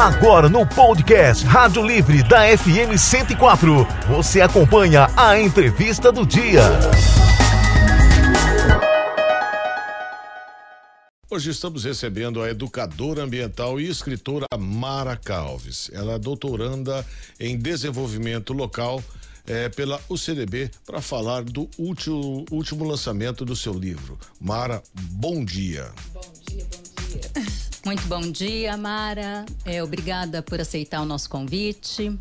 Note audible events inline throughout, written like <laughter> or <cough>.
Agora no podcast Rádio Livre da FM 104, você acompanha a entrevista do dia. Hoje estamos recebendo a educadora ambiental e escritora Mara Calves. Ela é doutoranda em desenvolvimento local é, pela UCDB para falar do último, último lançamento do seu livro. Mara, bom dia. Bom dia, bom dia. <laughs> Muito bom dia, Mara. É, obrigada por aceitar o nosso convite.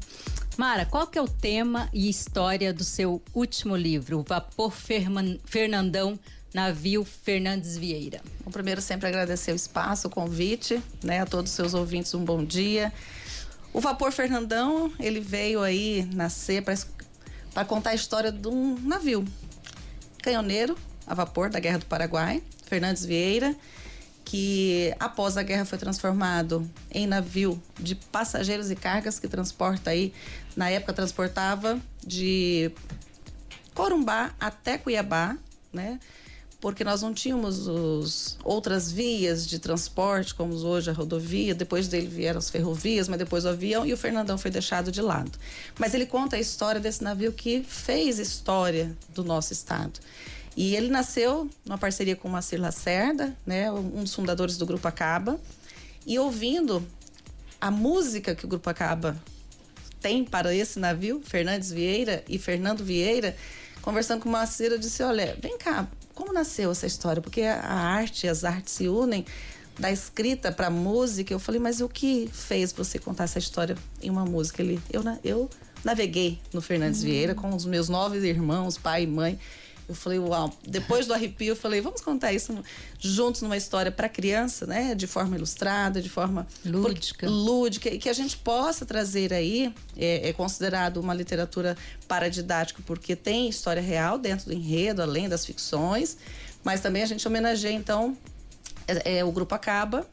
Mara, qual que é o tema e história do seu último livro, Vapor Fernandão Navio Fernandes Vieira. Bom, primeiro, sempre agradecer o espaço, o convite, né? A todos os seus ouvintes, um bom dia. O Vapor Fernandão, ele veio aí nascer para contar a história de um navio canhoneiro a vapor da Guerra do Paraguai, Fernandes Vieira, que após a guerra foi transformado em navio de passageiros e cargas que transporta aí, na época transportava de Corumbá até Cuiabá, né? porque nós não tínhamos os, outras vias de transporte, como hoje a rodovia, depois dele vieram as ferrovias, mas depois o avião e o Fernandão foi deixado de lado. Mas ele conta a história desse navio que fez história do nosso estado. E ele nasceu numa parceria com o Macir Lacerda, né, um dos fundadores do Grupo Acaba, e ouvindo a música que o Grupo Acaba tem para esse navio, Fernandes Vieira e Fernando Vieira, conversando com o Macir, eu disse, olha, vem cá, como nasceu essa história? Porque a arte, as artes se unem da escrita para a música. Eu falei, mas o que fez você contar essa história em uma música? Ele, eu, eu naveguei no Fernandes uhum. Vieira com os meus nove irmãos, pai e mãe. Eu falei, uau. Depois do arrepio, eu falei, vamos contar isso juntos numa história para criança, né? De forma ilustrada, de forma lúdica. Lúdica. E que a gente possa trazer aí, é, é considerado uma literatura paradidática, porque tem história real dentro do enredo, além das ficções. Mas também a gente homenageia, então, é, é, o grupo acaba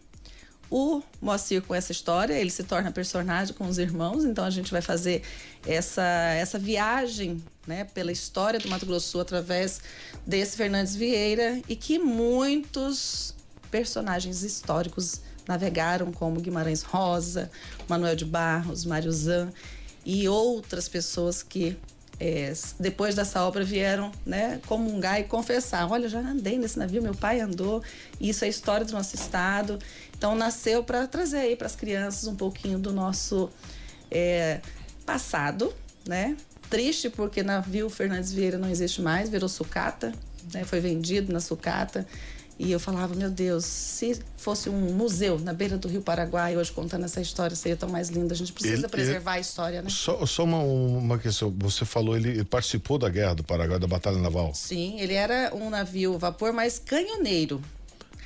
o Moacir com essa história, ele se torna personagem com os irmãos, então a gente vai fazer essa, essa viagem né, pela história do Mato Grosso Sul através desse Fernandes Vieira e que muitos personagens históricos navegaram, como Guimarães Rosa, Manuel de Barros, Mário Zan e outras pessoas que é, depois dessa obra vieram né, comungar e confessar. Olha, já andei nesse navio, meu pai andou, isso é história do nosso estado. Então nasceu para trazer aí para as crianças um pouquinho do nosso é, passado, né? Triste porque navio Fernandes Vieira não existe mais, virou sucata, né? foi vendido na sucata. E eu falava, meu Deus, se fosse um museu na beira do Rio Paraguai, hoje contando essa história, seria tão mais linda. A gente precisa ele, preservar ele, a história, né? Só, só uma, uma questão. Você falou, ele, ele participou da guerra do Paraguai, da Batalha Naval? Sim, ele era um navio vapor, mas canhoneiro.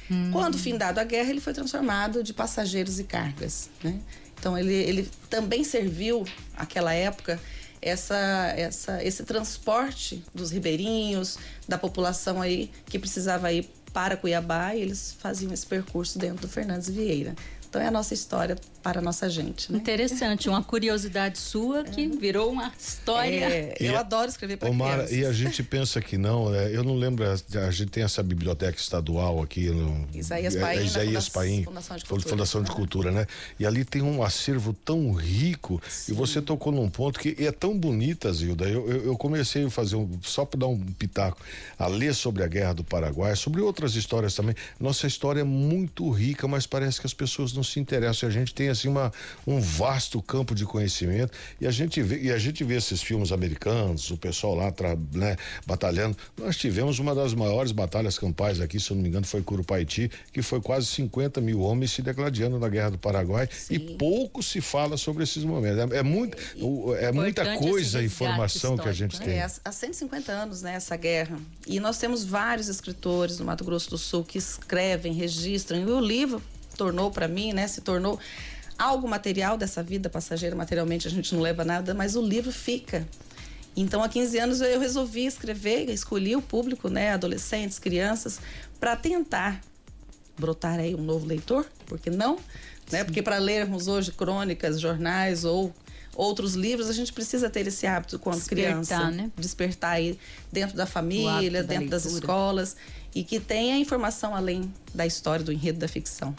Hum. Quando findado a guerra, ele foi transformado de passageiros e cargas, né? Então, ele, ele também serviu, naquela época, essa, essa, esse transporte dos ribeirinhos, da população aí que precisava ir para Cuiabá e eles faziam esse percurso dentro do Fernandes Vieira. Então é a nossa história para a nossa gente. Né? Interessante, uma curiosidade sua que virou uma história. É, eu e, adoro escrever para crianças. E a gente pensa que não, né? eu não lembro, a gente tem essa biblioteca estadual aqui no Isaías Paim, é, Isaías Paim Fundação de Cultura, Fundação de Cultura, né? E ali tem um acervo tão rico Sim. e você tocou num ponto que é tão bonita, Zilda. Eu, eu, eu comecei a fazer um, só para dar um pitaco, a ler sobre a Guerra do Paraguai, sobre outras histórias também. Nossa história é muito rica, mas parece que as pessoas não não se interessam. A gente tem assim uma, um vasto campo de conhecimento e a gente vê, e a gente vê esses filmes americanos, o pessoal lá tra, né, batalhando. Nós tivemos uma das maiores batalhas campais aqui, se eu não me engano, foi Curupaiti, que foi quase 50 mil homens se degladiando na Guerra do Paraguai Sim. e pouco se fala sobre esses momentos. É, é, muito, é, é muita coisa, informação que a gente né? tem. É, há 150 anos, né, essa guerra. E nós temos vários escritores no Mato Grosso do Sul que escrevem, registram. E o livro tornou para mim, né? Se tornou algo material dessa vida passageira, materialmente a gente não leva nada, mas o livro fica. Então, há 15 anos eu resolvi escrever, escolhi o público, né, adolescentes, crianças, para tentar brotar aí um novo leitor, porque não, né? Porque para lermos hoje crônicas, jornais ou outros livros, a gente precisa ter esse hábito quando Despertar, criança. né? Despertar aí dentro da família, da dentro das escolas e que tenha informação além da história, do enredo da ficção.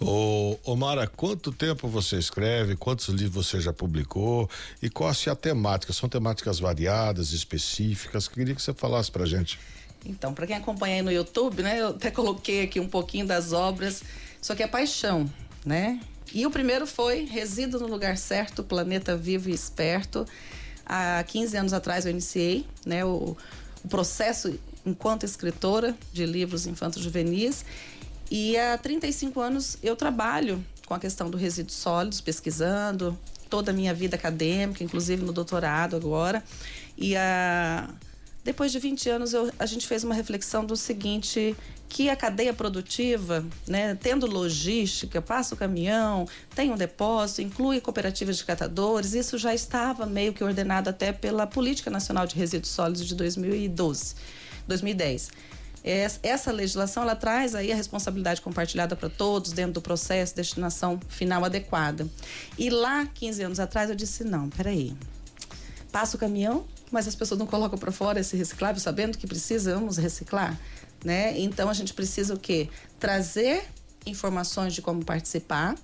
Ô, ô Mara, quanto tempo você escreve? Quantos livros você já publicou? E qual assim, a temática? São temáticas variadas, específicas? Queria que você falasse pra gente. Então, para quem acompanha aí no YouTube, né, eu até coloquei aqui um pouquinho das obras, só que é paixão, né? E o primeiro foi Resíduo no Lugar Certo, Planeta Vivo e Esperto. Há 15 anos atrás eu iniciei né, o, o processo enquanto escritora de livros infantos juvenis. E há 35 anos eu trabalho com a questão do resíduos sólidos, pesquisando toda a minha vida acadêmica, inclusive no doutorado agora. E a depois de 20 anos, eu- a gente fez uma reflexão do seguinte: que a cadeia produtiva, né, tendo logística, passa o caminhão, tem um depósito, inclui cooperativas de catadores, isso já estava meio que ordenado até pela Política Nacional de Resíduos Sólidos de 2012, 2010. Es- Essa legislação ela traz aí a responsabilidade compartilhada para todos dentro do processo, destinação final adequada. E lá, 15 anos atrás, eu disse: não, peraí, passa o caminhão, mas as pessoas não colocam para fora esse reciclável, sabendo que precisamos reciclar, né? Então a gente precisa o quê? Trazer informações de como participar.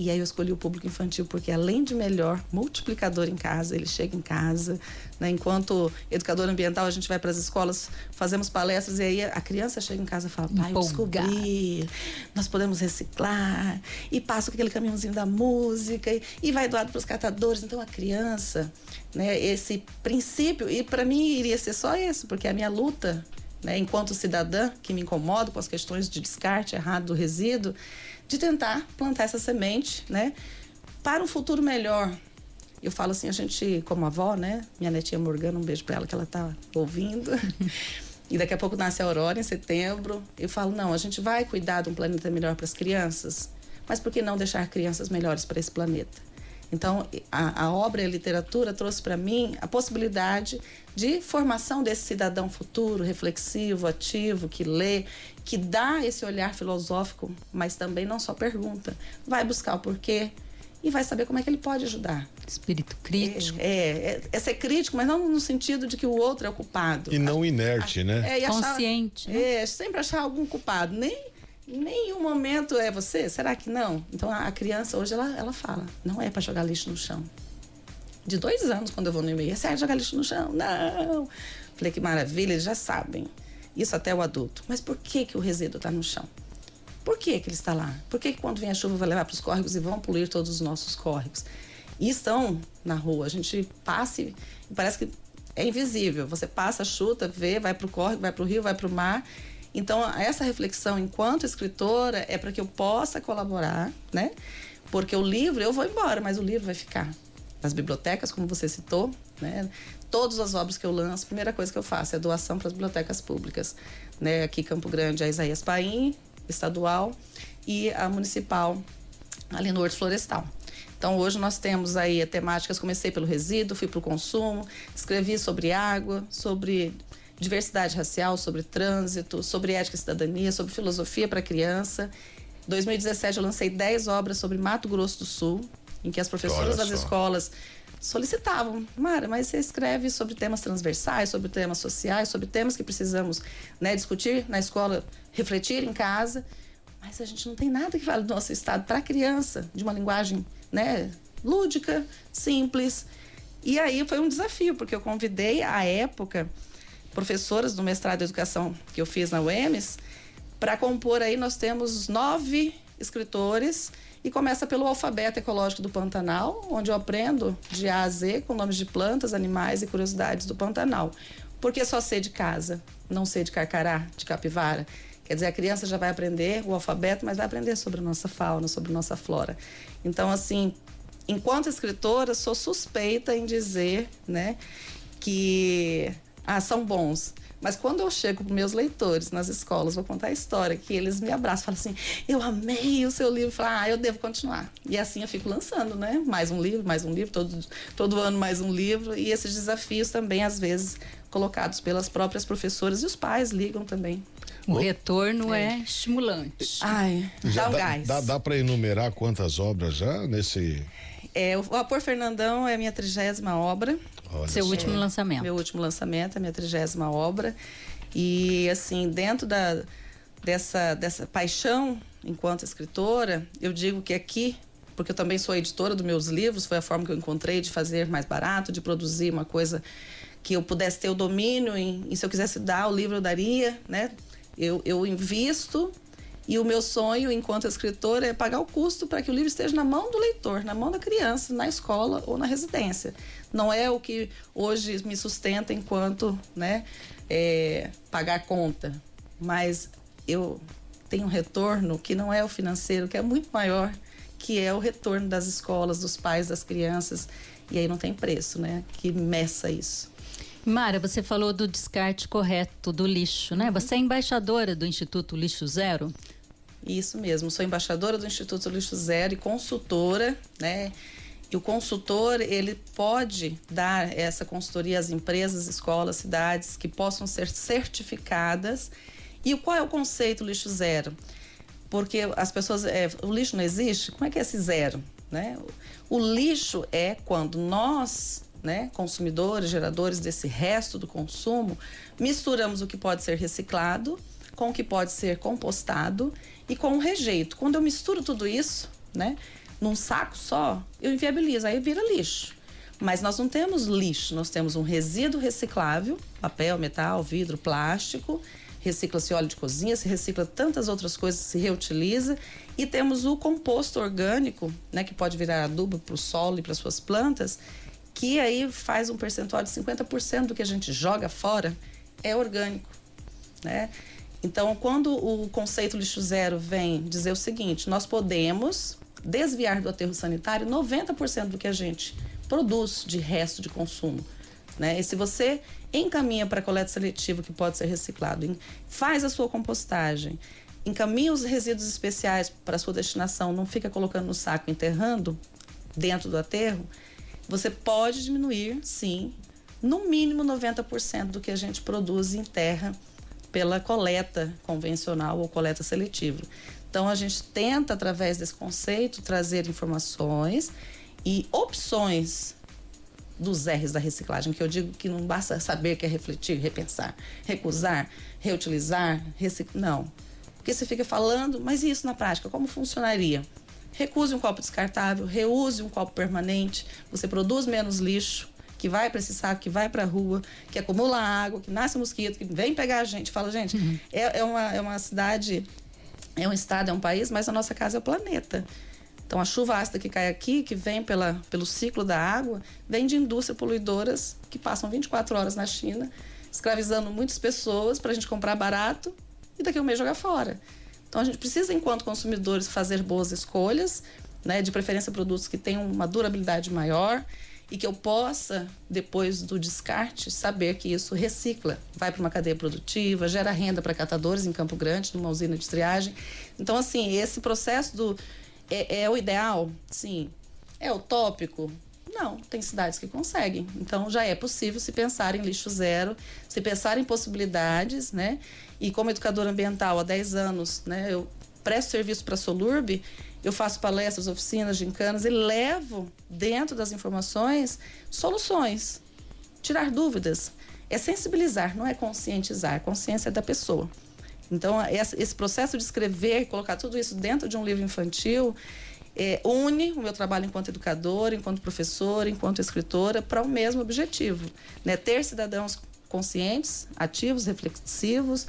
E aí eu escolhi o público infantil porque além de melhor multiplicador em casa, ele chega em casa, né? Enquanto educador ambiental a gente vai para as escolas, fazemos palestras e aí a criança chega em casa e fala: "Pai, eu descobri, nós podemos reciclar". E passa com aquele caminhãozinho da música e, e vai doado para os catadores. Então a criança, né, esse princípio e para mim iria ser só isso, porque a minha luta né, enquanto cidadã que me incomodo com as questões de descarte errado do resíduo, de tentar plantar essa semente, né, para um futuro melhor. Eu falo assim, a gente, como avó, né, minha netinha Morgana, um beijo para ela que ela tá ouvindo. <laughs> E daqui a pouco nasce a Aurora em setembro. Eu falo, não, a gente vai cuidar de um planeta melhor para as crianças, mas por que não deixar crianças melhores para esse planeta? Então, a, a obra e a literatura trouxe para mim a possibilidade de formação desse cidadão futuro, reflexivo, ativo, que lê, que dá esse olhar filosófico, mas também não só pergunta, vai buscar o porquê e vai saber como é que ele pode ajudar. Espírito crítico. É, é, é ser crítico, mas não no sentido de que o outro é o culpado. E não inerte, né? É, e achar- Consciente, né? É, sempre achar algum culpado. Nem em nenhum momento é você. Será que não? Então a, criança hoje ela, ela fala: não é para jogar lixo no chão. De dois anos, quando eu vou no e-mail, é sério jogar lixo no chão? Não. Falei que maravilha, eles já sabem. Isso até o adulto. Mas por que, que o resíduo está no chão? Por que, que ele está lá? Por que, que quando vem a chuva vai levar para os córregos e vão poluir todos os nossos córregos? E estão na rua. A gente passa e parece que é invisível. Você passa, chuta, vê, vai para o córrego, vai para o rio, vai para o mar. Então, essa reflexão enquanto escritora é para que eu possa colaborar, né? Porque o livro, eu vou embora, mas o livro vai ficar. Nas bibliotecas, como você citou, né? Todas as obras que eu lanço, a primeira coisa que eu faço é doação para as bibliotecas públicas. Né? Aqui Campo Grande, a Isaías Paim, estadual, e a municipal, ali no Horto Florestal. Então, hoje nós temos aí temáticas, comecei pelo resíduo, fui para o consumo, escrevi sobre água, sobre diversidade racial, sobre trânsito, sobre ética e cidadania, sobre filosofia para criança. Em 2017 eu lancei 10 obras sobre Mato Grosso do Sul, em que as professoras das escolas solicitavam, Mara, mas você escreve sobre temas transversais, sobre temas sociais, sobre temas que precisamos né, discutir na escola, refletir em casa, mas a gente não tem nada que fale do nosso estado para a criança, de uma linguagem né, lúdica, simples. E aí foi um desafio, porque eu convidei, à época, professoras do mestrado em educação que eu fiz na UEMS, para compor aí nós temos nove escritores e começa pelo alfabeto ecológico do Pantanal, onde eu aprendo de A a Z com nomes de plantas, animais e curiosidades do Pantanal. Porque só sei de casa, não sei de carcará, de capivara. Quer dizer, a criança já vai aprender o alfabeto, mas vai aprender sobre a nossa fauna, sobre a nossa flora. Então, assim, enquanto escritora, sou suspeita em dizer, né, que ah, são bons. Mas quando eu chego para meus leitores nas escolas, vou contar a história, que eles me abraçam, falam assim: eu amei o seu livro, falam, ah, eu devo continuar. E assim eu fico lançando, né? Mais um livro, mais um livro, todo, todo ano mais um livro. E esses desafios também, às vezes, colocados pelas próprias professoras e os pais ligam também. O retorno é, estimulante. Ai, dá um dá, gás. dá, dá para enumerar quantas obras já nesse. É, o Vapor Fernandão é a minha trigésima obra. Olha Seu último lançamento. Meu último lançamento, a minha trigésima obra. E, assim, dentro da, dessa, dessa paixão enquanto escritora, eu digo que aqui, porque eu também sou editora dos meus livros, foi a forma que eu encontrei de fazer mais barato, de produzir uma coisa que eu pudesse ter o domínio em, e se eu quisesse dar o livro eu daria, né? Eu, eu invisto e o meu sonho, enquanto escritora, é pagar o custo para que o livro esteja na mão do leitor, na mão da criança, na escola ou na residência. Não é o que hoje me sustenta enquanto né, é, pagar conta, mas eu tenho um retorno que não é o financeiro, que é muito maior, que é o retorno das escolas, dos pais, das crianças. E aí não tem preço, né? Que meça isso. Mara, você falou do descarte correto do lixo, né? Você é embaixadora do Instituto Lixo Zero? Isso mesmo, sou embaixadora do Instituto Lixo Zero e consultora, né? E o consultor, ele pode dar essa consultoria às empresas, escolas, cidades que possam ser certificadas. E qual é o conceito lixo zero? Porque as pessoas, é, o lixo não existe, como é que é esse zero? Né? O lixo é quando nós, né, consumidores, geradores desse resto do consumo, misturamos o que pode ser reciclado com o que pode ser compostado e com o rejeito. Quando eu misturo tudo isso, né, num saco só, eu inviabilizo, aí vira lixo. Mas nós não temos lixo, nós temos um resíduo reciclável, papel, metal, vidro, plástico, recicla-se óleo de cozinha, se recicla tantas outras coisas, se reutiliza. E temos o composto orgânico, né, que pode virar adubo para o solo e para suas plantas, que aí faz um percentual de 50% do que a gente joga fora é orgânico, né? Então, quando o conceito lixo zero vem dizer o seguinte, nós podemos desviar do aterro sanitário 90% do que a gente produz de resto de consumo. Né? E se você encaminha para coleta seletiva, que pode ser reciclado, faz a sua compostagem, encaminha os resíduos especiais para sua destinação, não fica colocando no saco, enterrando dentro do aterro, você pode diminuir, sim, no mínimo 90% do que a gente produz em terra pela coleta convencional ou coleta seletiva. Então a gente tenta através desse conceito trazer informações e opções dos R's da reciclagem, que eu digo que não basta saber que é refletir, repensar, recusar, reutilizar, reciclar. Não. Porque você fica falando, mas isso na prática? Como funcionaria? Recuse um copo descartável, reuse um copo permanente, você produz menos lixo, que vai para esse saco, que vai para a rua, que acumula água, que nasce mosquito, que vem pegar a gente. Fala, gente, uhum. é, é, uma, é uma cidade, é um estado, é um país, mas a nossa casa é o planeta. Então, a chuva ácida que cai aqui, que vem pela, pelo ciclo da água, vem de indústrias poluidoras que passam 24 horas na China, escravizando muitas pessoas para a gente comprar barato e daqui a um mês jogar fora. Então, a gente precisa, enquanto consumidores, fazer boas escolhas, né, de preferência produtos que tenham uma durabilidade maior e que eu possa, depois do descarte, saber que isso recicla, vai para uma cadeia produtiva, gera renda para catadores em Campo Grande, numa usina de triagem. Então, assim, esse processo do. É, é o ideal? Sim. É utópico? Não, tem cidades que conseguem. Então já é possível se pensar em lixo zero, se pensar em possibilidades, né? E como educadora ambiental há 10 anos, né, eu presto serviço para a Solurb eu faço palestras, oficinas, gincanas e levo dentro das informações soluções, tirar dúvidas. É sensibilizar, não é conscientizar. Consciência é da pessoa. Então, esse processo de escrever, colocar tudo isso dentro de um livro infantil, é, une o meu trabalho enquanto educadora, enquanto professora, enquanto escritora, para o mesmo objetivo: né? ter cidadãos conscientes, ativos, reflexivos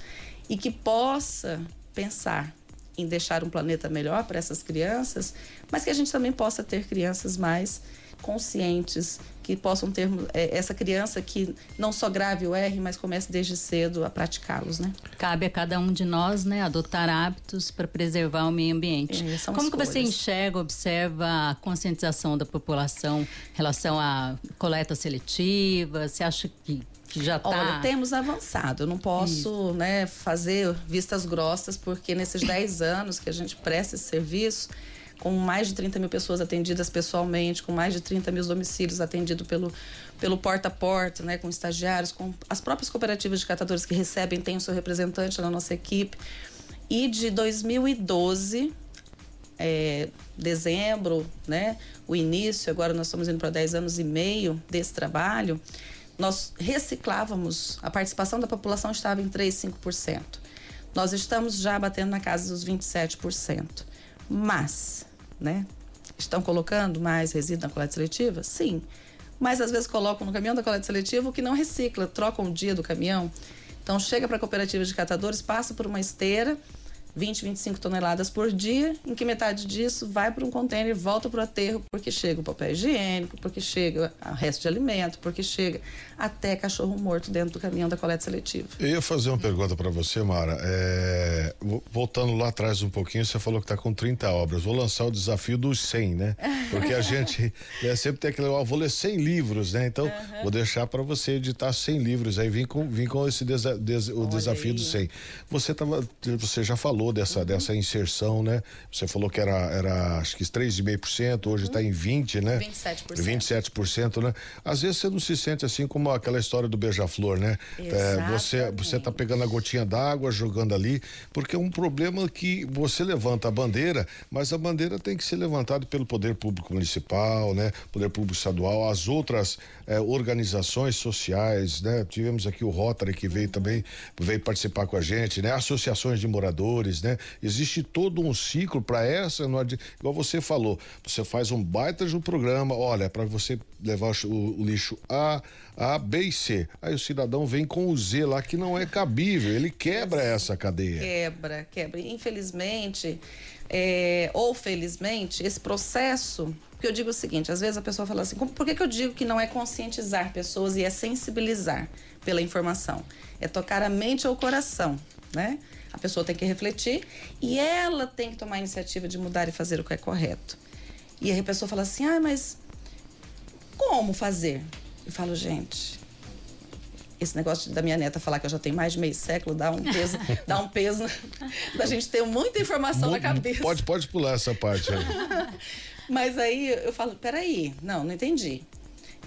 e que possa pensar em deixar um planeta melhor para essas crianças, mas que a gente também possa ter crianças mais conscientes, que possam ter é, essa criança que não só grave o R, mas comece desde cedo a praticá-los, né? Cabe a cada um de nós, né, adotar hábitos para preservar o meio ambiente. É, Como escolhas. que você enxerga, observa a conscientização da população em relação à coleta seletiva? Você acha que que já tá... Olha, temos avançado. Eu não posso né, fazer vistas grossas, porque nesses 10 anos que a gente presta esse serviço, com mais de 30 mil pessoas atendidas pessoalmente, com mais de 30 mil domicílios atendidos pelo, pelo porta a porta, né, com estagiários, com as próprias cooperativas de catadores que recebem, têm o seu representante na nossa equipe. E de 2012 é, dezembro, né? O início, agora nós estamos indo para 10 anos e meio desse trabalho, nós reciclávamos, a participação da população estava em 3, 5%. Nós estamos já batendo na casa dos 27%. Mas, né? Estão colocando mais resíduo na coleta seletiva? Sim. Mas às vezes colocam no caminhão da coleta seletiva o que não recicla, trocam o dia do caminhão. Então chega para a cooperativa de catadores, passa por uma esteira, 20, 25 toneladas por dia, em que metade disso vai para um container e volta para o aterro, porque chega o papel higiênico, porque chega o resto de alimento, porque chega até cachorro morto dentro do caminhão da coleta seletiva. Eu ia fazer uma pergunta para você, Mara. É, voltando lá atrás um pouquinho, você falou que está com 30 obras. Vou lançar o desafio dos 100, né? Porque a gente <laughs> né, sempre tem aquele, ó, vou ler 100 livros, né? Então, uhum. vou deixar para você editar 100 livros. Aí vim com, vim com esse desa, des, o desafio aí. dos 100. Você, tava, você já falou falou dessa, dessa inserção, né? Você falou que era, era acho que 3,5%, hoje está uhum. em 20, né? 27%. 27%, né? Às vezes você não se sente assim como aquela história do beija-flor, né? É, você você tá pegando a gotinha d'água, jogando ali, porque é um problema que você levanta a bandeira, mas a bandeira tem que ser levantada pelo poder público municipal, né? Poder público estadual, as outras eh, organizações sociais, né? Tivemos aqui o Rotary que veio também, veio participar com a gente, né? Associações de moradores, né? Existe todo um ciclo para essa, não igual você falou, você faz um baita de um programa, olha, para você levar o, o, lixo A, A, B e C. Aí o cidadão vem com o Z lá que não é cabível, ele quebra essa cadeia. Quebra, quebra. Infelizmente, é, ou felizmente, esse processo porque eu digo o seguinte, às vezes a pessoa fala assim, por que, que eu digo que não é conscientizar pessoas e é sensibilizar pela informação? É tocar a mente ou o coração, né? A pessoa tem que refletir e ela tem que tomar a iniciativa de mudar e fazer o que é correto. E aí a pessoa fala assim: ah, mas como fazer? Eu falo, gente, esse negócio da minha neta falar que eu já tenho mais de meio século dá um peso, <laughs> dá um peso da gente ter muita informação Muito, na cabeça. Pode, pode pular essa parte aí. <laughs> Mas aí eu falo, peraí, não, não entendi.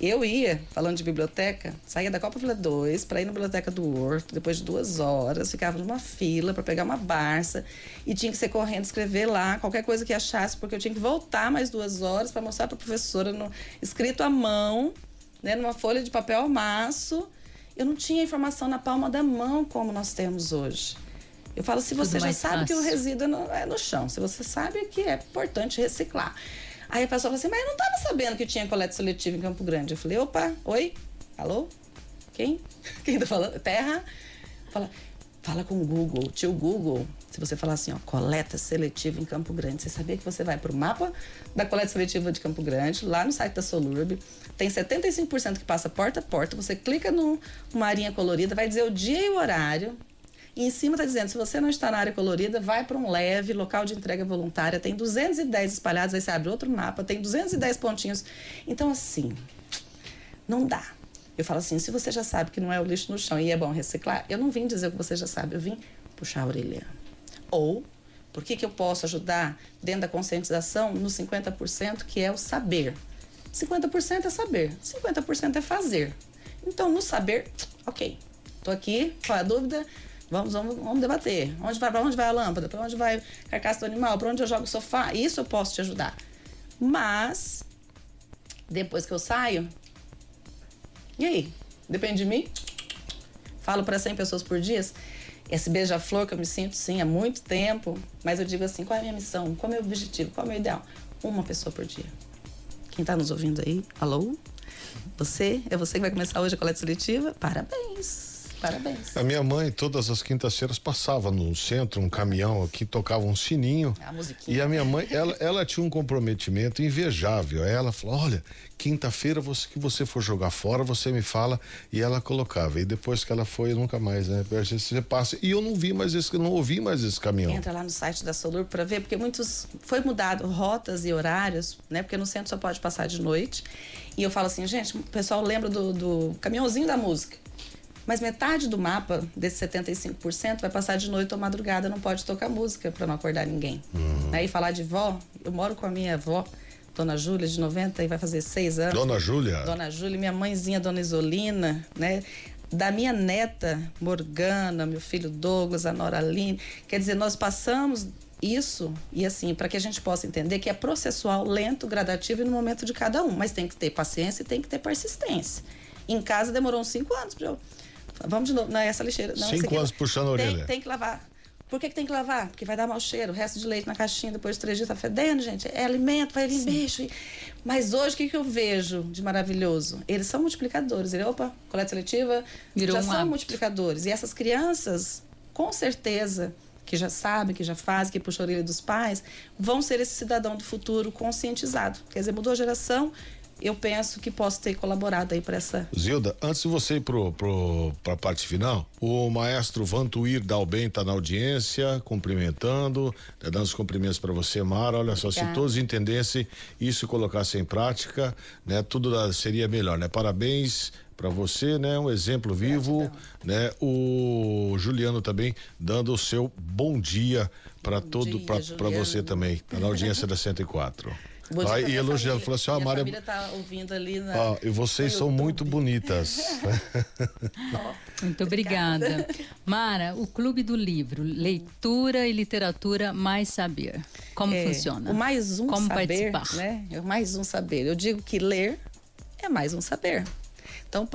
Eu ia, falando de biblioteca, saía da Copa Vila 2 para ir na biblioteca do Horto, depois de duas horas, ficava numa fila para pegar uma barça e tinha que ser correndo escrever lá qualquer coisa que achasse, porque eu tinha que voltar mais duas horas para mostrar para a professora no, escrito à mão, né, numa folha de papel maço. Eu não tinha informação na palma da mão como nós temos hoje. Eu falo, se você já sabe fácil. que o resíduo é no, é no chão, se você sabe que é importante reciclar. Aí a pessoa falou assim, mas eu não estava sabendo que tinha coleta seletiva em Campo Grande. Eu falei, opa, oi, alô? Quem? <laughs> Quem tá falando? Terra? Fala, fala com o Google, tio Google. Se você falar assim, ó, coleta seletiva em Campo Grande, você sabia que você vai para o mapa da coleta seletiva de Campo Grande, lá no site da Solurb, tem 75% que passa porta a porta, você clica no marinha colorida, vai dizer o dia e o horário, e em cima está dizendo, se você não está na área colorida, vai para um leve, local de entrega voluntária, tem 210 espalhados, aí você abre outro mapa, tem 210 pontinhos. Então, assim, não dá. Eu falo assim, se você já sabe que não é o lixo no chão e é bom reciclar, eu não vim dizer o que você já sabe, eu vim puxar a orelha. Ou, por que, que eu posso ajudar dentro da conscientização no 50% que é o saber? 50% é saber, 50% é fazer. Então, no saber, ok, tô aqui, qual é a dúvida? Vamos, vamos, vamos debater. Onde vai, para onde vai a lâmpada? Para onde vai a carcaça do animal? Para onde eu jogo o sofá? Isso eu posso te ajudar. Mas, depois que eu saio, e aí? Depende de mim? Falo para 100 pessoas por dia. Esse beija-flor que eu me sinto, sim, há muito tempo. Mas eu digo assim: qual é a minha missão? Qual é o meu objetivo? Qual é o meu ideal? Uma pessoa por dia. Quem está nos ouvindo aí, alô? Você? É você que vai começar hoje a coleta seletiva? Parabéns! Parabéns. A minha mãe, todas as quintas-feiras, passava no centro, um caminhão aqui, tocava um sininho. A e a minha mãe, ela, ela tinha um comprometimento invejável. Ela falou: olha, quinta-feira você, que você for jogar fora, você me fala. E ela colocava. E depois que ela foi, nunca mais, né? Você passa. E eu não vi mais esse, não ouvi mais esse caminhão. Entra lá no site da Solur para ver, porque muitos. Foi mudado rotas e horários, né? Porque no centro só pode passar de noite. E eu falo assim, gente, o pessoal lembra do, do caminhãozinho da música. Mas metade do mapa, desse 75%, vai passar de noite ou madrugada, não pode tocar música para não acordar ninguém. Uhum. Aí falar de vó, eu moro com a minha avó, Dona Júlia, de 90, e vai fazer seis anos. Dona Júlia? Dona Júlia, minha mãezinha, Dona Isolina, né? Da minha neta, Morgana, meu filho Douglas, a Nora Aline. Quer dizer, nós passamos isso, e assim, para que a gente possa entender que é processual, lento, gradativo e no momento de cada um, mas tem que ter paciência e tem que ter persistência. Em casa demorou uns cinco anos para eu. Vamos de novo, não é essa lixeira. Não, cinco anos puxando a orelha. Tem, tem que lavar. Por que, que, tem que lavar? Porque vai dar mau cheiro. O resto de leite na caixinha, depois de três dias, tá fedendo, gente. É alimento, vai vir bicho. Mas hoje, o que, que eu vejo de maravilhoso? Eles são multiplicadores. Ele, opa, coleta seletiva, Virou já um são hábito. multiplicadores. E essas crianças, com certeza, que já sabem, que já fazem, que puxam a orelha dos pais, vão ser esse cidadão do futuro conscientizado. Quer dizer, mudou a geração eu penso que posso ter colaborado aí para essa. Zilda, antes de você ir pro, pro, a parte final, o maestro Vantuir Dalben está na audiência, cumprimentando, né, dando os cumprimentos para você, Mara. Olha só, Obrigada. se todos entendessem isso e colocassem em prática, né, tudo seria melhor, né? Parabéns para você, né? Um exemplo vivo, né? O Juliano também dando o seu bom dia para todo para você também, tá na audiência da 104. <laughs> Ah, e elogiando, falou assim: ó, oh, a Maria. família tá ouvindo ali na. Ah, e vocês são muito bonitas. <laughs> muito obrigada. Mara, o Clube do Livro, leitura e literatura mais saber. Como é, funciona? O mais um Como saber, participar? né? É o mais um saber. Eu digo que ler é mais um saber. Então,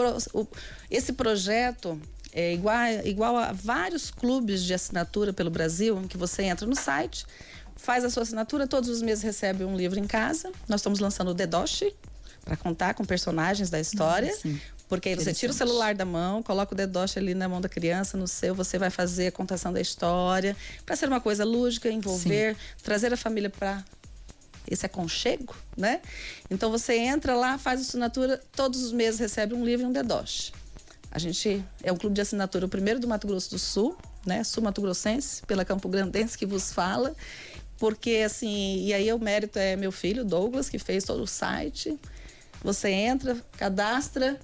esse projeto é igual, igual a vários clubes de assinatura pelo Brasil, em que você entra no site, faz a sua assinatura, todos os meses recebe um livro em casa. Nós estamos lançando o Dedoshi para contar com personagens da história. Sim. Porque aí você tira o celular da mão, coloca o dedoche ali na mão da criança, no seu, você vai fazer a contação da história, para ser uma coisa lúdica, envolver, Sim. trazer a família para esse aconchego, né? Então você entra lá, faz a assinatura, todos os meses recebe um livro e um dedoche. A gente é um clube de assinatura, o primeiro do Mato Grosso do Sul, né? Sul Mato Grossense, pela Campo Grandense que vos fala. Porque, assim, e aí o mérito é meu filho, Douglas, que fez todo o site. Você entra, cadastra,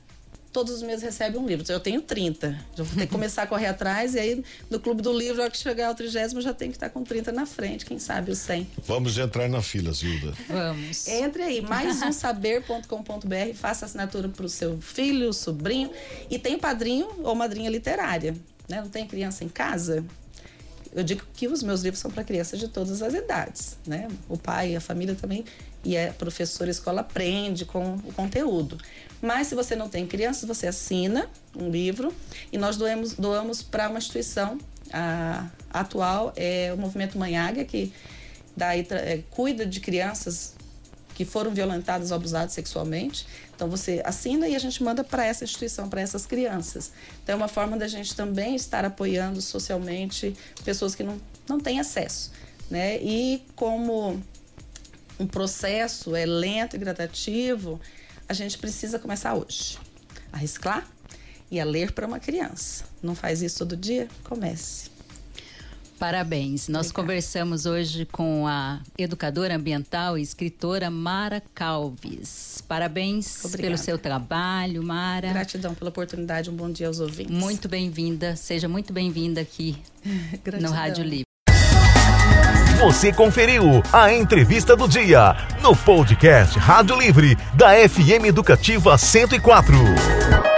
todos os meses recebe um livro. Eu tenho 30. Já vou ter que <laughs> começar a correr atrás. E aí, no Clube do Livro, ao que chegar ao trigésimo, já tem que estar com 30 na frente. Quem sabe o 100. Vamos entrar na fila, Zilda. Vamos. Entre aí, mais um saber.com.br. Faça assinatura para o seu filho, sobrinho. E tem padrinho ou madrinha literária. Né? Não tem criança em casa? Eu digo que os meus livros são para crianças de todas as idades, né? O pai, a família também e a professora, a escola aprende com o conteúdo. Mas se você não tem crianças, você assina um livro e nós doamos, doamos para uma instituição a, a atual é o Movimento Manhaga que dá, é, cuida de crianças que foram violentadas ou abusadas sexualmente. Então você assina e a gente manda para essa instituição, para essas crianças. Então é uma forma da gente também estar apoiando socialmente pessoas que não, não têm acesso. Né? E como um processo é lento e gradativo, a gente precisa começar hoje. A reciclar e a ler para uma criança. Não faz isso todo dia? Comece. Parabéns. Nós Obrigada. conversamos hoje com a educadora ambiental e escritora Mara Calves. Parabéns Obrigada. pelo seu trabalho, Mara. Gratidão pela oportunidade. Um bom dia aos ouvintes. Muito bem-vinda. Seja muito bem-vinda aqui <laughs> no Rádio Livre. Você conferiu a entrevista do dia no podcast Rádio Livre da FM Educativa 104.